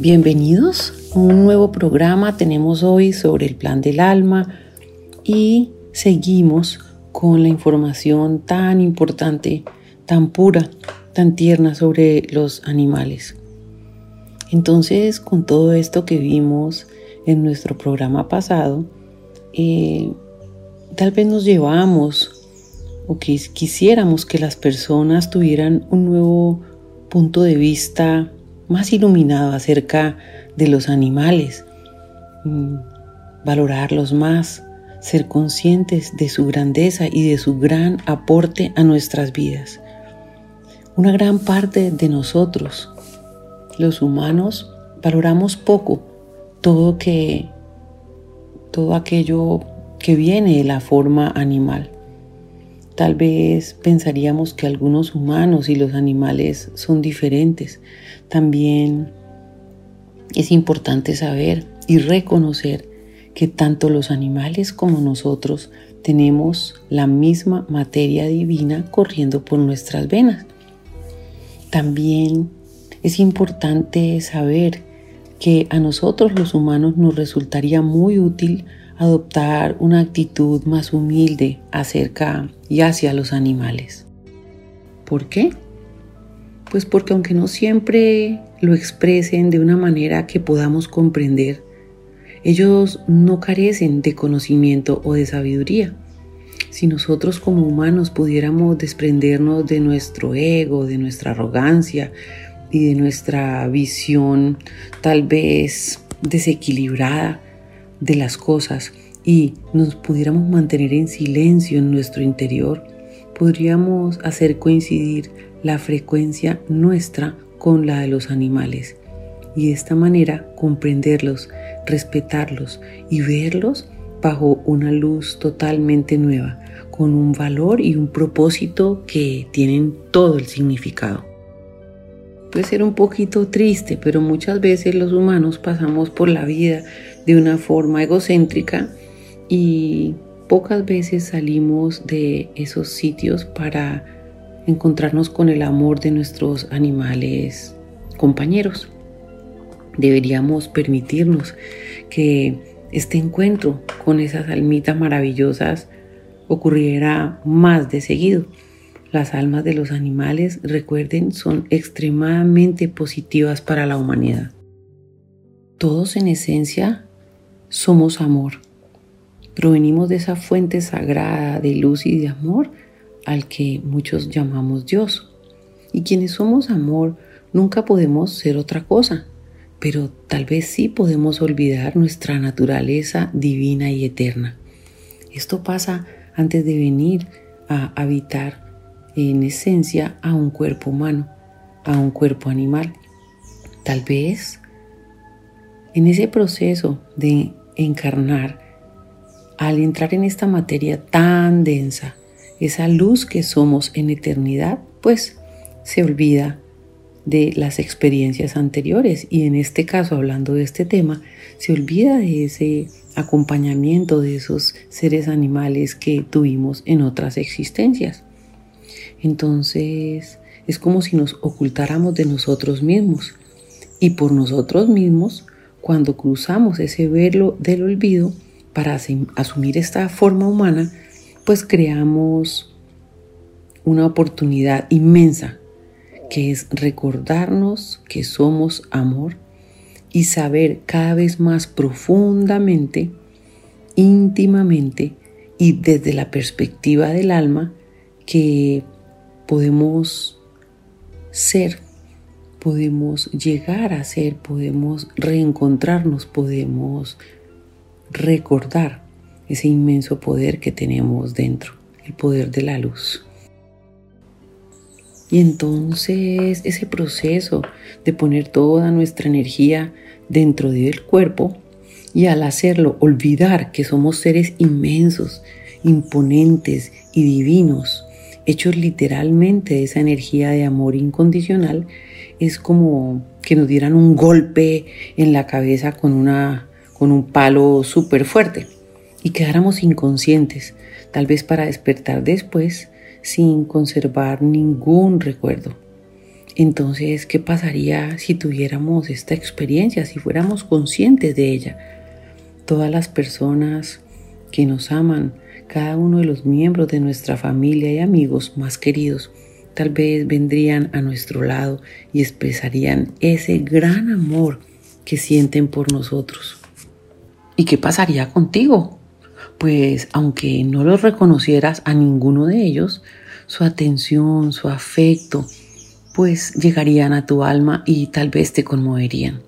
Bienvenidos a un nuevo programa. Tenemos hoy sobre el plan del alma y seguimos con la información tan importante, tan pura, tan tierna sobre los animales. Entonces, con todo esto que vimos en nuestro programa pasado, eh, tal vez nos llevamos o que quisiéramos que las personas tuvieran un nuevo punto de vista más iluminado acerca de los animales, mm, valorarlos más, ser conscientes de su grandeza y de su gran aporte a nuestras vidas. Una gran parte de nosotros, los humanos, valoramos poco todo que todo aquello que viene de la forma animal. Tal vez pensaríamos que algunos humanos y los animales son diferentes, también es importante saber y reconocer que tanto los animales como nosotros tenemos la misma materia divina corriendo por nuestras venas. También es importante saber que a nosotros los humanos nos resultaría muy útil adoptar una actitud más humilde acerca y hacia los animales. ¿Por qué? Pues porque aunque no siempre lo expresen de una manera que podamos comprender, ellos no carecen de conocimiento o de sabiduría. Si nosotros como humanos pudiéramos desprendernos de nuestro ego, de nuestra arrogancia y de nuestra visión tal vez desequilibrada de las cosas y nos pudiéramos mantener en silencio en nuestro interior, podríamos hacer coincidir la frecuencia nuestra con la de los animales y de esta manera comprenderlos, respetarlos y verlos bajo una luz totalmente nueva, con un valor y un propósito que tienen todo el significado. Puede ser un poquito triste, pero muchas veces los humanos pasamos por la vida de una forma egocéntrica y pocas veces salimos de esos sitios para encontrarnos con el amor de nuestros animales compañeros. Deberíamos permitirnos que este encuentro con esas almitas maravillosas ocurriera más de seguido. Las almas de los animales, recuerden, son extremadamente positivas para la humanidad. Todos en esencia somos amor. Provenimos de esa fuente sagrada de luz y de amor al que muchos llamamos Dios. Y quienes somos amor nunca podemos ser otra cosa, pero tal vez sí podemos olvidar nuestra naturaleza divina y eterna. Esto pasa antes de venir a habitar en esencia a un cuerpo humano, a un cuerpo animal. Tal vez en ese proceso de encarnar, al entrar en esta materia tan densa, esa luz que somos en eternidad, pues se olvida de las experiencias anteriores y en este caso, hablando de este tema, se olvida de ese acompañamiento de esos seres animales que tuvimos en otras existencias. Entonces es como si nos ocultáramos de nosotros mismos y por nosotros mismos, cuando cruzamos ese velo del olvido para asumir esta forma humana, pues creamos una oportunidad inmensa que es recordarnos que somos amor y saber cada vez más profundamente, íntimamente y desde la perspectiva del alma que podemos ser, podemos llegar a ser, podemos reencontrarnos, podemos recordar ese inmenso poder que tenemos dentro, el poder de la luz. Y entonces ese proceso de poner toda nuestra energía dentro del cuerpo y al hacerlo olvidar que somos seres inmensos, imponentes y divinos, hechos literalmente de esa energía de amor incondicional, es como que nos dieran un golpe en la cabeza con, una, con un palo súper fuerte y quedáramos inconscientes, tal vez para despertar después sin conservar ningún recuerdo. Entonces, ¿qué pasaría si tuviéramos esta experiencia, si fuéramos conscientes de ella? Todas las personas que nos aman, cada uno de los miembros de nuestra familia y amigos más queridos, tal vez vendrían a nuestro lado y expresarían ese gran amor que sienten por nosotros. ¿Y qué pasaría contigo? Pues aunque no los reconocieras a ninguno de ellos, su atención, su afecto, pues llegarían a tu alma y tal vez te conmoverían.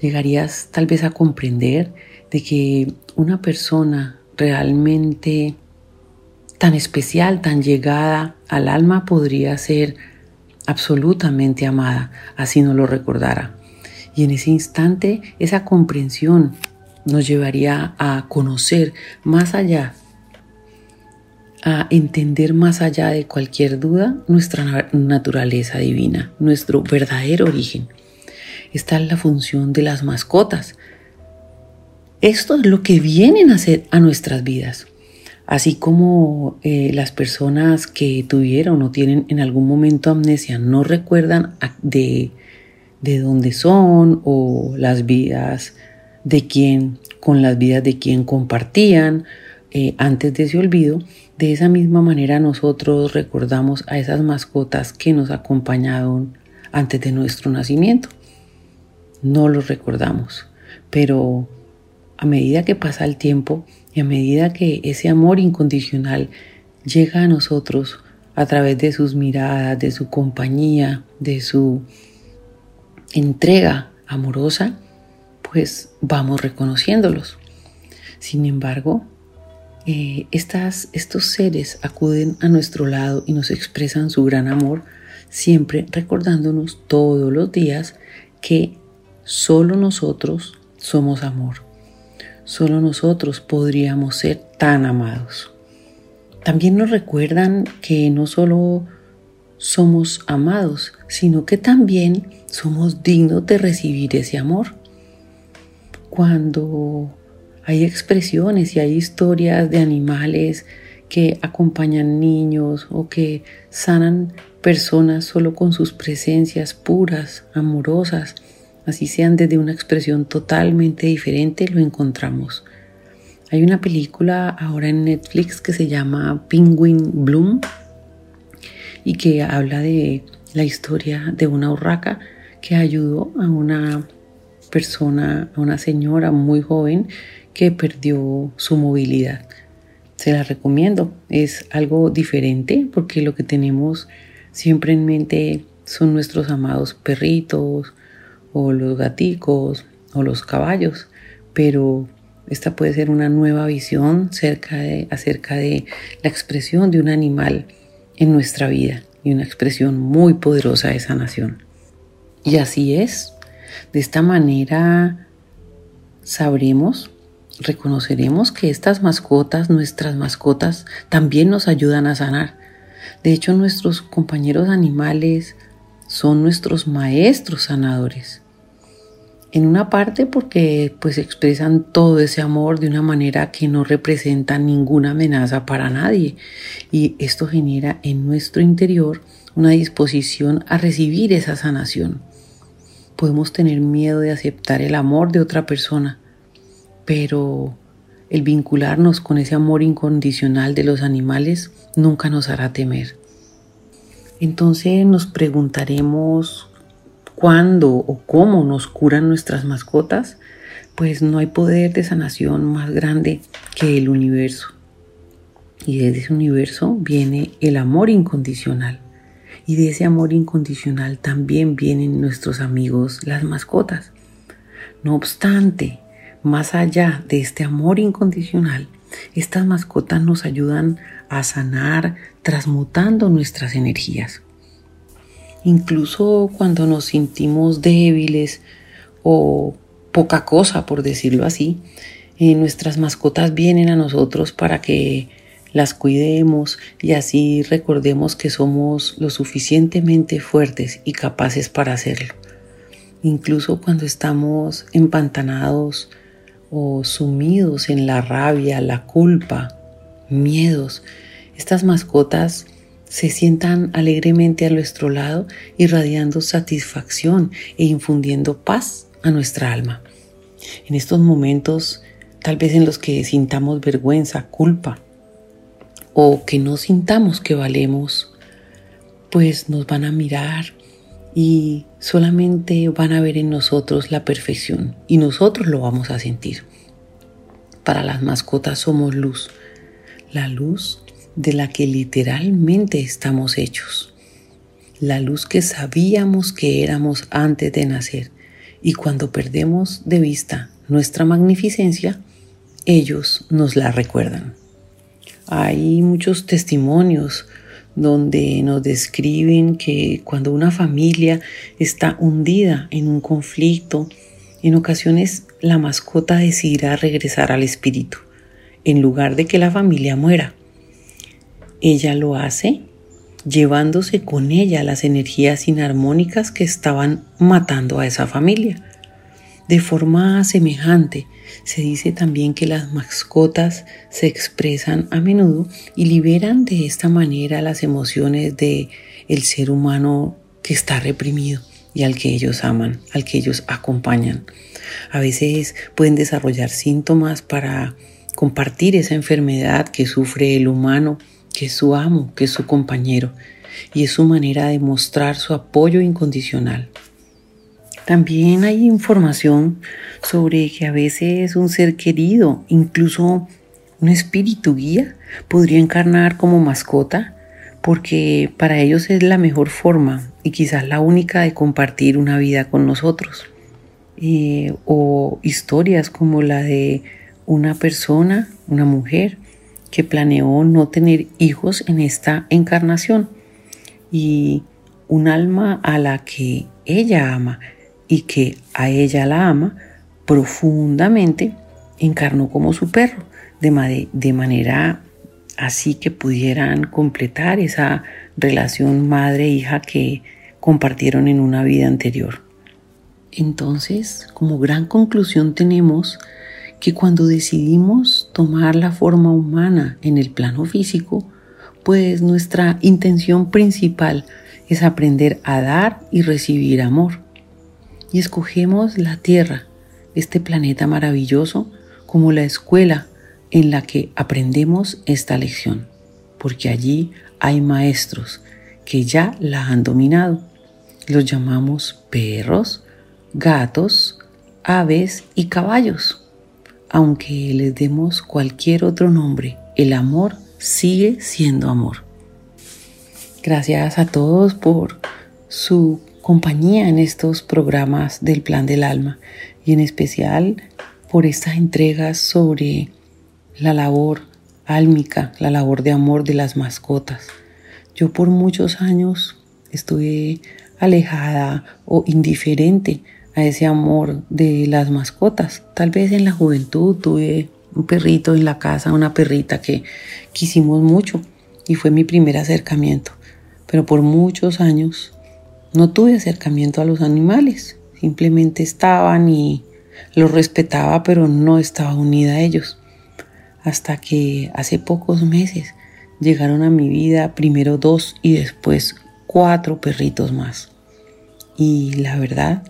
Llegarías tal vez a comprender de que una persona realmente tan especial, tan llegada al alma podría ser absolutamente amada, así no lo recordara. Y en ese instante esa comprensión nos llevaría a conocer más allá, a entender más allá de cualquier duda nuestra naturaleza divina, nuestro verdadero origen. Esta es la función de las mascotas. Esto es lo que vienen a hacer a nuestras vidas. Así como eh, las personas que tuvieron o tienen en algún momento amnesia no recuerdan de, de dónde son o las vidas de quién, con las vidas de quien compartían eh, antes de ese olvido, de esa misma manera nosotros recordamos a esas mascotas que nos acompañaron antes de nuestro nacimiento. No los recordamos, pero a medida que pasa el tiempo y a medida que ese amor incondicional llega a nosotros a través de sus miradas, de su compañía, de su entrega amorosa, pues vamos reconociéndolos. Sin embargo, eh, estas, estos seres acuden a nuestro lado y nos expresan su gran amor, siempre recordándonos todos los días que solo nosotros somos amor. Solo nosotros podríamos ser tan amados. También nos recuerdan que no solo somos amados, sino que también somos dignos de recibir ese amor cuando hay expresiones y hay historias de animales que acompañan niños o que sanan personas solo con sus presencias puras, amorosas, así sean desde una expresión totalmente diferente, lo encontramos. Hay una película ahora en Netflix que se llama Penguin Bloom y que habla de la historia de una urraca que ayudó a una persona, una señora muy joven que perdió su movilidad. Se la recomiendo. Es algo diferente porque lo que tenemos siempre en mente son nuestros amados perritos o los gaticos o los caballos, pero esta puede ser una nueva visión acerca de, acerca de la expresión de un animal en nuestra vida y una expresión muy poderosa de sanación. Y así es, de esta manera sabremos, reconoceremos que estas mascotas, nuestras mascotas, también nos ayudan a sanar. De hecho, nuestros compañeros animales son nuestros maestros sanadores. En una parte porque pues expresan todo ese amor de una manera que no representa ninguna amenaza para nadie y esto genera en nuestro interior una disposición a recibir esa sanación podemos tener miedo de aceptar el amor de otra persona, pero el vincularnos con ese amor incondicional de los animales nunca nos hará temer. Entonces nos preguntaremos cuándo o cómo nos curan nuestras mascotas, pues no hay poder de sanación más grande que el universo. Y desde ese universo viene el amor incondicional y de ese amor incondicional también vienen nuestros amigos, las mascotas. No obstante, más allá de este amor incondicional, estas mascotas nos ayudan a sanar transmutando nuestras energías. Incluso cuando nos sentimos débiles o poca cosa, por decirlo así. Eh, nuestras mascotas vienen a nosotros para que las cuidemos y así recordemos que somos lo suficientemente fuertes y capaces para hacerlo. Incluso cuando estamos empantanados o sumidos en la rabia, la culpa, miedos, estas mascotas se sientan alegremente a nuestro lado, irradiando satisfacción e infundiendo paz a nuestra alma. En estos momentos, tal vez en los que sintamos vergüenza, culpa, o que no sintamos que valemos, pues nos van a mirar y solamente van a ver en nosotros la perfección y nosotros lo vamos a sentir. Para las mascotas somos luz, la luz de la que literalmente estamos hechos, la luz que sabíamos que éramos antes de nacer y cuando perdemos de vista nuestra magnificencia, ellos nos la recuerdan. Hay muchos testimonios donde nos describen que cuando una familia está hundida en un conflicto, en ocasiones la mascota decidirá regresar al espíritu, en lugar de que la familia muera. Ella lo hace llevándose con ella las energías inarmónicas que estaban matando a esa familia. De forma semejante, se dice también que las mascotas se expresan a menudo y liberan de esta manera las emociones de el ser humano que está reprimido y al que ellos aman, al que ellos acompañan. A veces pueden desarrollar síntomas para compartir esa enfermedad que sufre el humano, que es su amo, que es su compañero, y es su manera de mostrar su apoyo incondicional. También hay información sobre que a veces un ser querido, incluso un espíritu guía, podría encarnar como mascota porque para ellos es la mejor forma y quizás la única de compartir una vida con nosotros. Eh, o historias como la de una persona, una mujer, que planeó no tener hijos en esta encarnación y un alma a la que ella ama y que a ella la ama profundamente, encarnó como su perro, de, de manera así que pudieran completar esa relación madre-hija que compartieron en una vida anterior. Entonces, como gran conclusión tenemos que cuando decidimos tomar la forma humana en el plano físico, pues nuestra intención principal es aprender a dar y recibir amor y escogemos la Tierra, este planeta maravilloso, como la escuela en la que aprendemos esta lección, porque allí hay maestros que ya la han dominado. Los llamamos perros, gatos, aves y caballos. Aunque les demos cualquier otro nombre, el amor sigue siendo amor. Gracias a todos por su compañía en estos programas del Plan del Alma y en especial por estas entregas sobre la labor álmica, la labor de amor de las mascotas. Yo por muchos años estuve alejada o indiferente a ese amor de las mascotas. Tal vez en la juventud tuve un perrito en la casa, una perrita que quisimos mucho y fue mi primer acercamiento. Pero por muchos años no tuve acercamiento a los animales, simplemente estaban y los respetaba, pero no estaba unida a ellos. Hasta que hace pocos meses llegaron a mi vida primero dos y después cuatro perritos más. Y la verdad,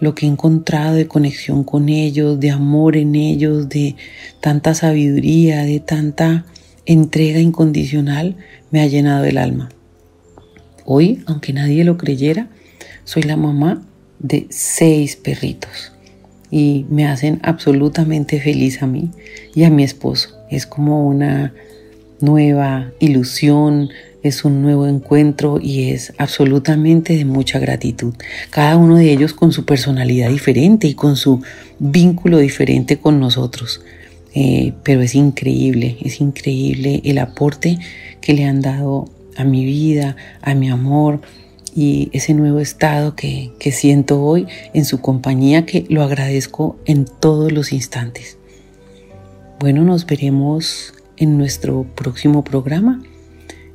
lo que he encontrado de conexión con ellos, de amor en ellos, de tanta sabiduría, de tanta entrega incondicional, me ha llenado el alma. Hoy, aunque nadie lo creyera, soy la mamá de seis perritos y me hacen absolutamente feliz a mí y a mi esposo. Es como una nueva ilusión, es un nuevo encuentro y es absolutamente de mucha gratitud. Cada uno de ellos con su personalidad diferente y con su vínculo diferente con nosotros. Eh, pero es increíble, es increíble el aporte que le han dado a mi vida, a mi amor y ese nuevo estado que, que siento hoy en su compañía que lo agradezco en todos los instantes. Bueno, nos veremos en nuestro próximo programa.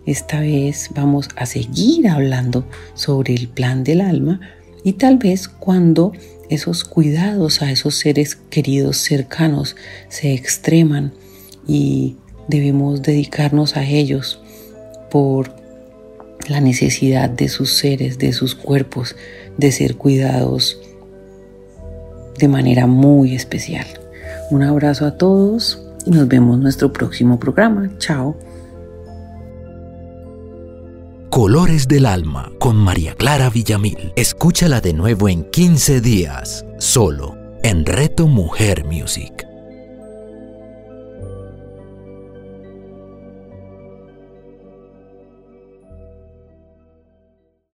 Esta vez vamos a seguir hablando sobre el plan del alma y tal vez cuando esos cuidados a esos seres queridos cercanos se extreman y debemos dedicarnos a ellos por la necesidad de sus seres, de sus cuerpos, de ser cuidados de manera muy especial. Un abrazo a todos y nos vemos en nuestro próximo programa. Chao. Colores del Alma con María Clara Villamil. Escúchala de nuevo en 15 días, solo en Reto Mujer Music.